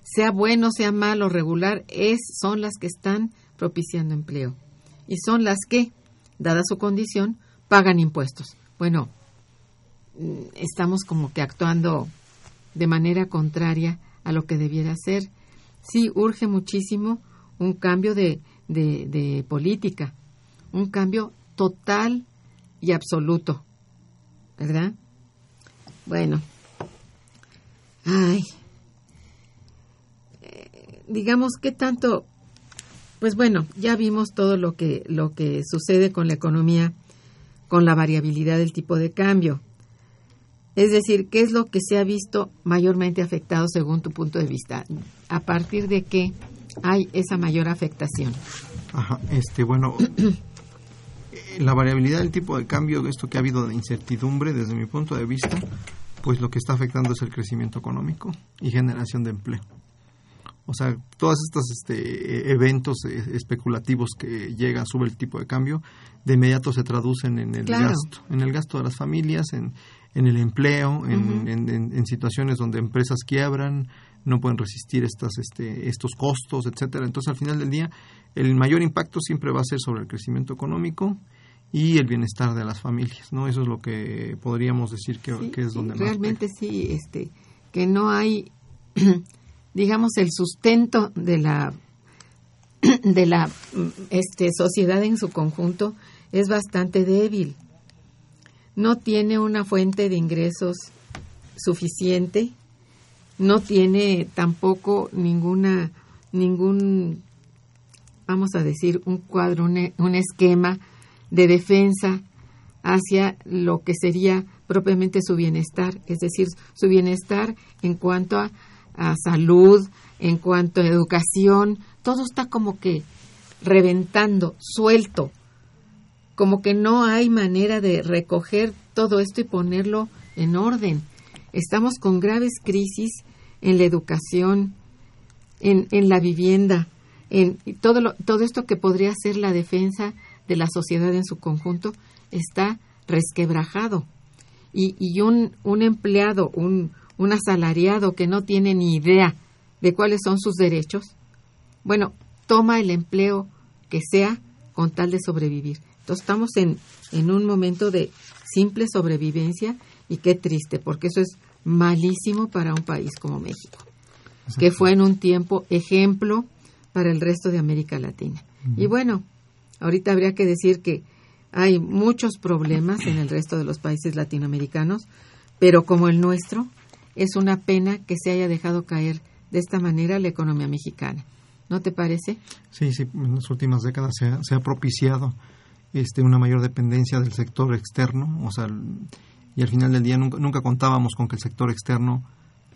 Sea bueno, sea malo, regular, es, son las que están propiciando empleo. Y son las que, dada su condición, pagan impuestos. Bueno, estamos como que actuando de manera contraria a lo que debiera ser. Sí, urge muchísimo un cambio de, de política, un cambio total y absoluto, ¿verdad? Bueno, ay, eh, digamos que tanto, pues bueno, ya vimos todo lo que lo que sucede con la economía, con la variabilidad del tipo de cambio. Es decir, ¿qué es lo que se ha visto mayormente afectado según tu punto de vista? ¿A partir de qué hay esa mayor afectación? Ajá, este, bueno, la variabilidad del tipo de cambio, esto que ha habido de incertidumbre desde mi punto de vista, pues lo que está afectando es el crecimiento económico y generación de empleo. O sea, todos estos este, eventos eh, especulativos que llegan, sube el tipo de cambio, de inmediato se traducen en el gasto, en el gasto de las familias, en, en el empleo, en, en, situaciones donde empresas quiebran, no pueden resistir estas, este, estos costos, etcétera. Entonces, al final del día, el mayor impacto siempre va a ser sobre el crecimiento económico y el bienestar de las familias, ¿no? Eso es lo que podríamos decir que, es donde realmente sí, este, que no hay, digamos, el sustento de la de la este, sociedad en su conjunto es bastante débil. No tiene una fuente de ingresos suficiente, no tiene tampoco ninguna ningún vamos a decir un cuadro, un esquema de defensa hacia lo que sería propiamente su bienestar, es decir, su bienestar en cuanto a, salud, en cuanto a educación, todo está como que reventando, suelto, como que no hay manera de recoger todo esto y ponerlo en orden. Estamos con graves crisis en la educación, en, en la vivienda, en todo, lo, todo esto que podría ser la defensa de la sociedad en su conjunto está resquebrajado. Y, y un, un empleado, un, un asalariado que no tiene ni idea de cuáles son sus derechos, bueno, toma el empleo que sea con tal de sobrevivir. Entonces estamos en, en un momento de simple sobrevivencia y qué triste, porque eso es malísimo para un país como México, que fue en un tiempo ejemplo para el resto de América Latina. Y bueno, Ahorita habría que decir que hay muchos problemas en el resto de los países latinoamericanos, pero como el nuestro, es una pena que se haya dejado caer de esta manera la economía mexicana. ¿No te parece? Sí, sí, en las últimas décadas se ha, propiciado este, una mayor dependencia del sector externo, o sea, y al final del día nunca, contábamos con que el sector externo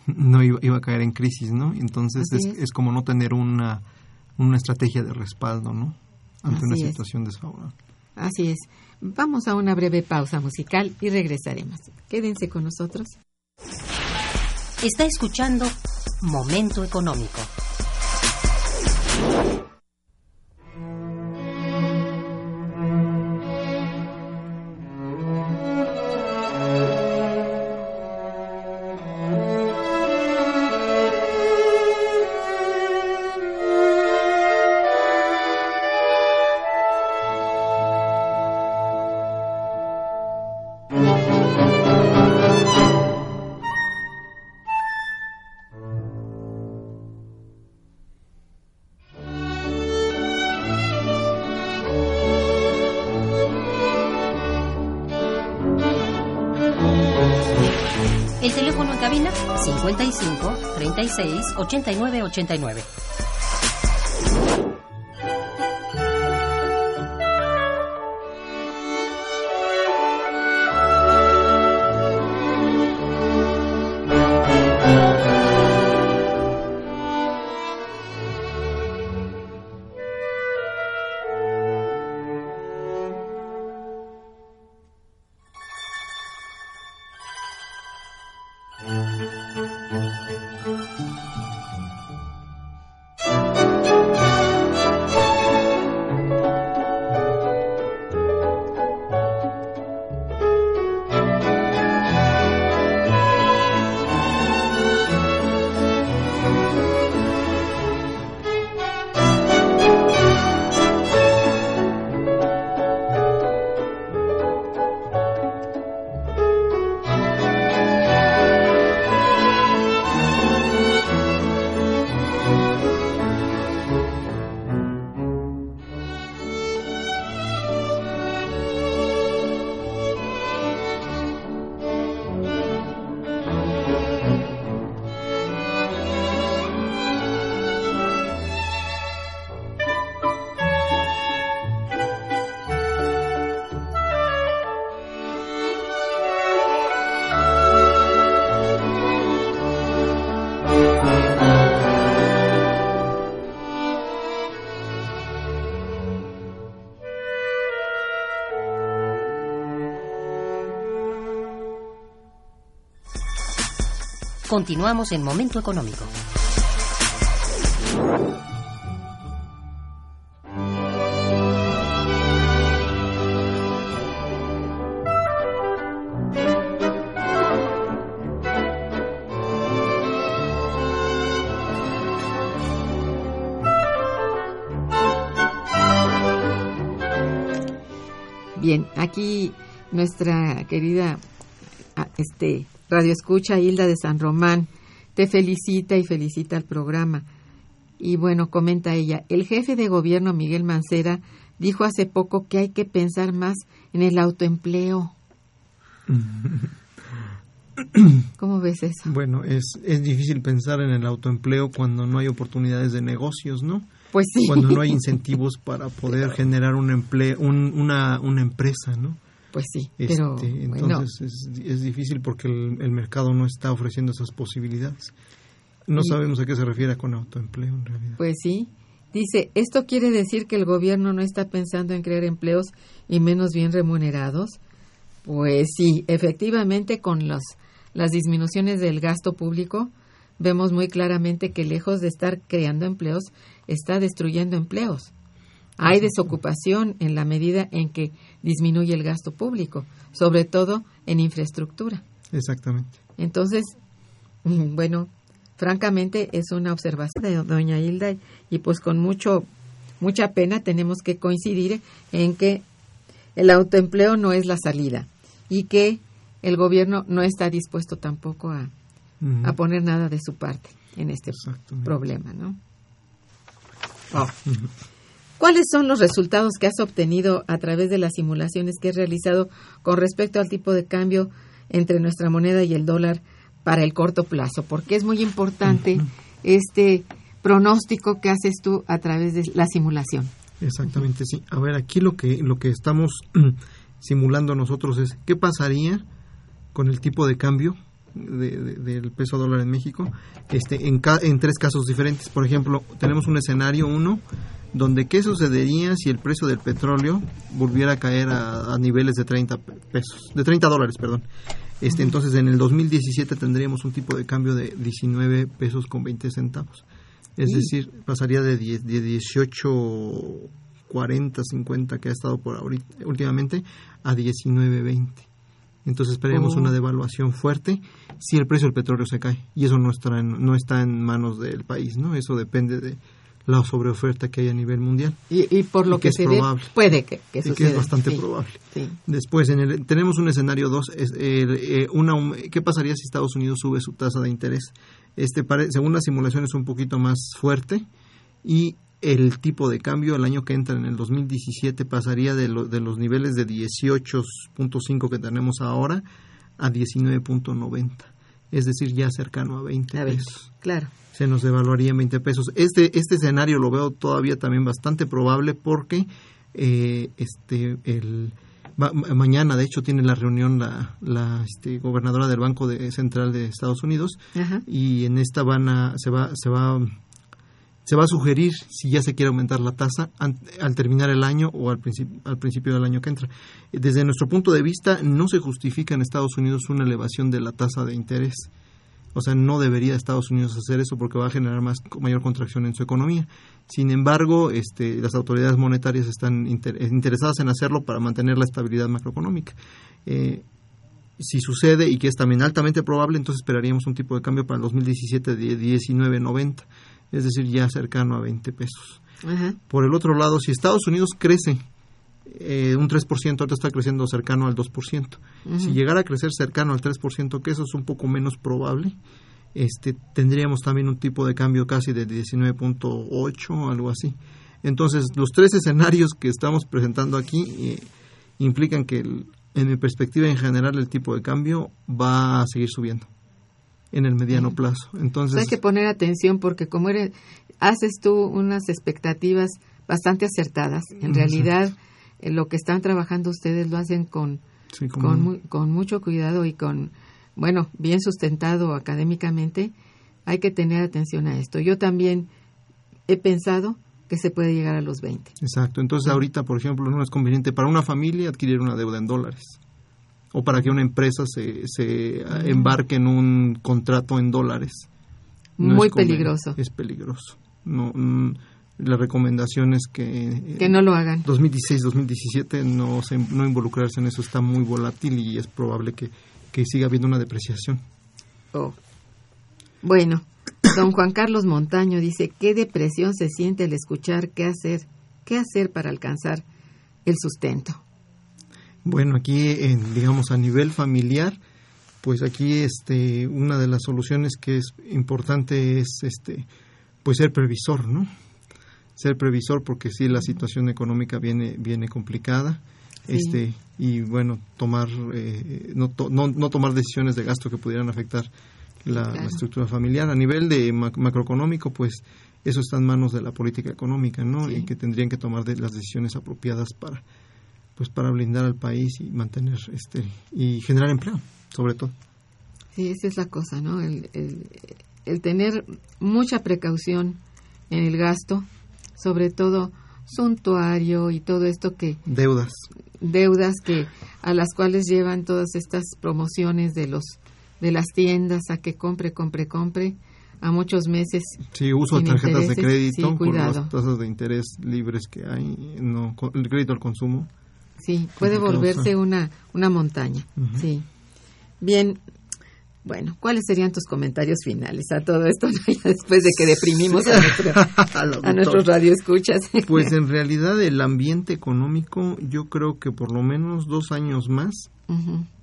no iba, a caer en crisis, ¿no? Entonces es, es. como no tener una, una estrategia de respaldo, ¿no? ante una situación desfavorable. Así es. Vamos a una breve pausa musical y regresaremos. Quédense con nosotros. Está escuchando Momento Económico. 36 89 89. Continuamos en Momento Económico. Bien, aquí nuestra querida ah, este Radio Escucha Hilda de San Román te felicita y felicita al programa. Y bueno, comenta ella, el jefe de gobierno Miguel Mancera dijo hace poco que hay que pensar más en el autoempleo. ¿Cómo ves eso? Bueno, es, es difícil pensar en el autoempleo cuando no hay oportunidades de negocios, ¿no? Pues sí. Cuando no hay incentivos para poder generar un empleo, una, una empresa, ¿no? Pues sí, pero este, entonces es, difícil porque el, mercado no está ofreciendo esas posibilidades. No sabemos a qué se refiere con autoempleo en realidad. Pues sí. Dice, ¿esto quiere decir que el gobierno no está pensando en crear empleos y menos bien remunerados? Pues sí, efectivamente con los, las disminuciones del gasto público vemos muy claramente que lejos de estar creando empleos, está destruyendo empleos. Hay desocupación en la medida en que disminuye el gasto público, sobre todo en infraestructura. Exactamente. Entonces, bueno, francamente es una observación de doña Hilda y pues con mucho mucha pena tenemos que coincidir en que el autoempleo no es la salida y que el gobierno no está dispuesto tampoco a, a poner nada de su parte en este problema, ¿no? Oh. ¿Cuáles son los resultados que has obtenido a través de las simulaciones que has realizado con respecto al tipo de cambio entre nuestra moneda y el dólar para el corto plazo? Porque es muy importante este pronóstico que haces tú a través de la simulación. Exactamente, sí. A ver, aquí lo que lo que estamos simulando nosotros es qué pasaría con el tipo de cambio del peso dólar en México este en, en tres casos diferentes. Por ejemplo, tenemos un escenario uno donde qué sucedería si el precio del petróleo volviera a caer a, niveles de 30 pesos, de 30 dólares, perdón. Este, entonces en el 2017 tendríamos un tipo de cambio de 19 pesos con 20 centavos. Es decir, pasaría de, 10, de 18 40, 50 que ha estado por ahorita, últimamente a 19, 20. Entonces esperemos oh. una devaluación fuerte si el precio del petróleo se cae. Y eso no está en, no está en manos del país, ¿no? Eso depende de, la sobreoferta que hay a nivel mundial. Y, por lo que, se ve, puede que, que que es bastante probable. Después, en el, tenemos un escenario 2. Eh, ¿Qué pasaría si Estados Unidos sube su tasa de interés? Este, según la simulación, es un poquito más fuerte y el tipo de cambio el año que entra, en el 2017, pasaría de, de los niveles de 18.5 que tenemos ahora a 19.90 es decir, ya cercano a 20 A 20, pesos. claro. Se nos devaluaría en 20 pesos. Este, este escenario lo veo todavía también bastante probable porque eh, este, el, ma- ma- mañana, de hecho, tiene la reunión la, la este, gobernadora del Banco de- Central de Estados Unidos Ajá. y en esta van a, se va se va se va a sugerir si ya se quiere aumentar la tasa al terminar el año o al principio al principio del año que entra. Desde nuestro punto de vista no se justifica en Estados Unidos una elevación de la tasa de interés. O sea, no debería Estados Unidos hacer eso porque va a generar más mayor contracción en su economía. Sin embargo, este, las autoridades monetarias están inter- interesadas en hacerlo para mantener la estabilidad macroeconómica. Eh, si sucede y que es también altamente probable, entonces esperaríamos un tipo de cambio para el 2017 de 19.90, es decir, ya cercano a 20 pesos. Ajá. Por el otro lado, si Estados Unidos crece eh, un 3%, ahorita está creciendo cercano al 2%. Si llegara a crecer cercano al 3%, que eso es un poco menos probable, este, tendríamos también un tipo de cambio casi de 19.8, algo así. Entonces, los tres escenarios que estamos presentando aquí eh, implican que, el- en mi perspectiva en general, el tipo de cambio va a seguir subiendo en el mediano plazo. Entonces, hay que poner atención porque como eres, haces tú unas expectativas bastante acertadas, en realidad eh, lo que están trabajando ustedes lo hacen con, sí, como- con, mu- con mucho cuidado y con, bueno, bien sustentado académicamente. Hay que tener atención a esto. Yo también he pensado que se puede llegar a los 20. Exacto. Entonces, ahorita, por ejemplo, no es conveniente para una familia adquirir una deuda en dólares. O para que una empresa se, se embarque en un contrato en dólares. No Muy es peligroso. Es peligroso. No, mm, la recomendación es que... Que no lo hagan. 2016-2017 no, se- no involucrarse en eso está muy volátil y es probable que, que siga habiendo una depreciación. Oh. Bueno, don Juan Carlos Montaño dice, ¿qué depresión se siente al escuchar qué hacer? ¿Qué hacer para alcanzar el sustento? Bueno, aquí, en, digamos, a nivel familiar, pues aquí este, una de las soluciones que es importante es este, pues ser previsor, ¿no? Ser previsor porque sí la situación económica viene, viene complicada. Sí. Este, y bueno, tomar, eh, no, to- no, no tomar decisiones de gasto que pudieran afectar la, estructura familiar. A nivel de ma- macroeconómico, pues eso está en manos de la política económica, ¿no? Sí. Y que tendrían que tomar de- las decisiones apropiadas para, pues para blindar al país y mantener este y generar empleo sobre todo Sí, esa es la cosa, ¿no? El, el- el tener mucha precaución en el gasto, sobre todo suntuario y todo esto que deudas deudas que a las cuales llevan todas estas promociones de los de las tiendas a que compre, compre, compre a muchos meses. sí uso de tarjetas de crédito sí, por las tasas de interés libres que hay no el crédito al consumo Sí, puede volverse una una montaña. Sí. Bien. Bueno, ¿cuáles serían tus comentarios finales a todo esto después de que deprimimos a, nuestro- a nuestros radioescuchas? pues en realidad el ambiente económico yo creo que por lo menos dos años más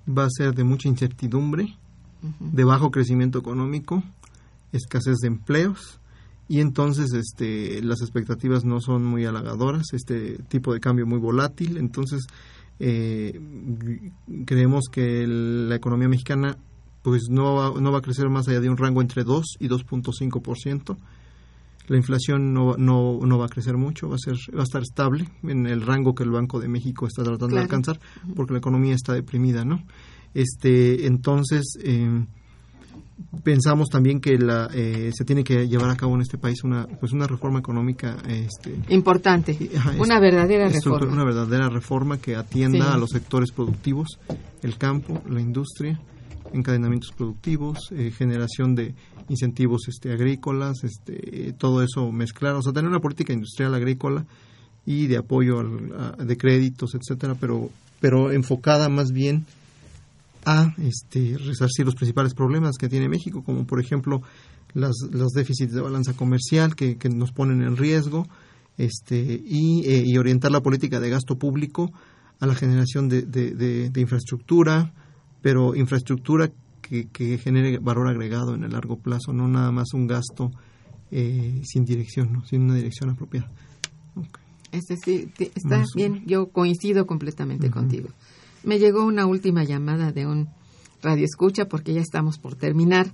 va a ser de mucha incertidumbre de bajo crecimiento económico, escasez de empleos y entonces este las expectativas no son muy halagadoras, este tipo de cambio muy volátil, entonces eh, creemos que el- la economía mexicana pues no va, no va a crecer más allá de un rango entre 2 y 2.5%. La inflación no, no, no va a crecer mucho, va a, ser, va a estar estable en el rango que el Banco de México está tratando de alcanzar, porque la economía está deprimida, ¿no? Este, entonces, eh, pensamos también que la, eh, se tiene que llevar a cabo en este país una, pues una reforma económica este, Importante. Ajá, es- Una verdadera reforma. Una verdadera reforma que atienda Sí. a los sectores productivos, el campo, la industria, encadenamientos productivos, eh, generación de incentivos este, agrícolas, este, eh, todo eso mezclar, o sea, tener una política industrial agrícola y de apoyo al- a- de créditos, etcétera, pero pero enfocada más bien a este, resarcir los principales problemas que tiene México, como por ejemplo las, los déficits de balanza comercial que, que nos ponen en riesgo, este, y, eh, y orientar la política de gasto público a la generación de, de- de- de infraestructura, pero infraestructura que, que genere valor agregado en el largo plazo, no nada más un gasto eh, sin dirección, ¿no? sin una dirección apropiada. Este sí, está bien, yo coincido completamente contigo. Me llegó una última llamada de un radio escucha porque ya estamos por terminar.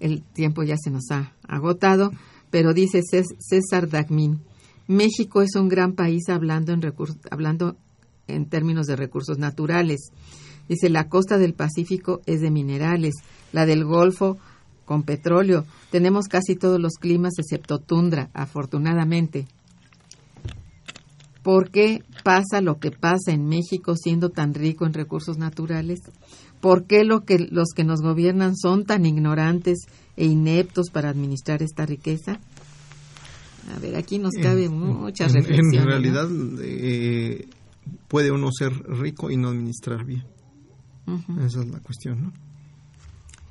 El tiempo ya se nos ha agotado, pero dice César Dagmin, México es un gran país hablando en, hablando en términos de recursos naturales. Dice, la costa del Pacífico es de minerales, la del Golfo con petróleo. Tenemos casi todos los climas excepto tundra, afortunadamente. ¿Por qué pasa lo que pasa en México siendo tan rico en recursos naturales? ¿Por qué lo que, los que nos gobiernan son tan ignorantes e ineptos para administrar esta riqueza? A ver, aquí nos cabe muchas reflexiones. En realidad eh, puede uno ser rico y no administrar bien. Esa es la cuestión, ¿no?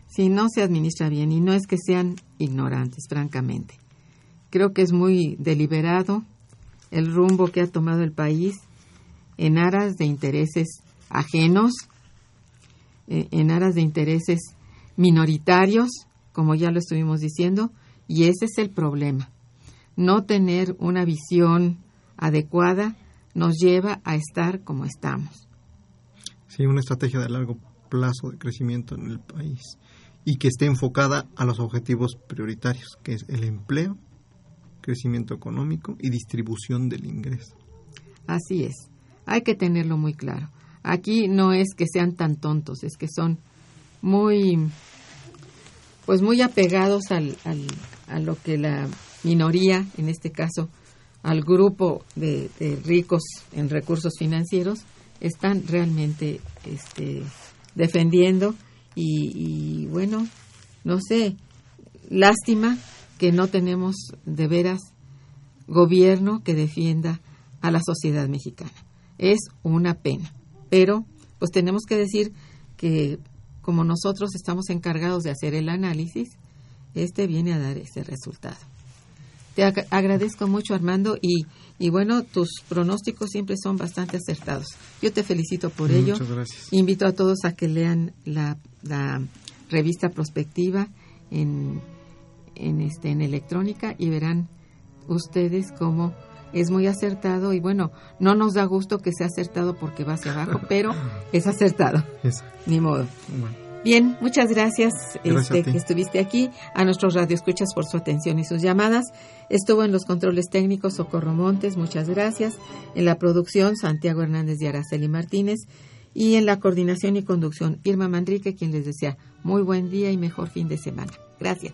Si no se administra bien, y no es que sean ignorantes, francamente. Creo que es muy deliberado el rumbo que ha tomado el país en aras de intereses ajenos, eh, en aras de intereses minoritarios, como ya lo estuvimos diciendo, y ese es el problema. No tener una visión adecuada nos lleva a estar como estamos. Sí, una estrategia de largo plazo de crecimiento en el país y que esté enfocada a los objetivos prioritarios, que es el empleo, crecimiento económico y distribución del ingreso. Así es, hay que tenerlo muy claro. Aquí no es que sean tan tontos, es que son muy, pues muy apegados al, a lo que la minoría, en este caso, al grupo de, ricos en recursos financieros, están realmente este, defendiendo y, bueno, no sé, lástima que no tenemos de veras gobierno que defienda a la sociedad mexicana. Es una pena, pero pues tenemos que decir que como nosotros estamos encargados de hacer el análisis, este viene a dar ese resultado. Te agradezco mucho, Armando, y, y, bueno, tus pronósticos siempre son bastante acertados. Yo te felicito por ello. Muchas gracias. Invito a todos a que lean la, la revista prospectiva en, en, este, en electrónica y verán ustedes cómo es muy acertado y bueno, no nos da gusto que sea acertado porque va hacia abajo, pero es acertado. Ni modo. Bien, muchas gracias, este, que estuviste aquí, a nuestros radioescuchas por su atención y sus llamadas. Estuvo en los controles técnicos Socorro Montes, muchas gracias. En la producción Santiago Hernández de Araceli Martínez y en la coordinación y conducción Irma Manrique, quien les desea muy buen día y mejor fin de semana. Gracias.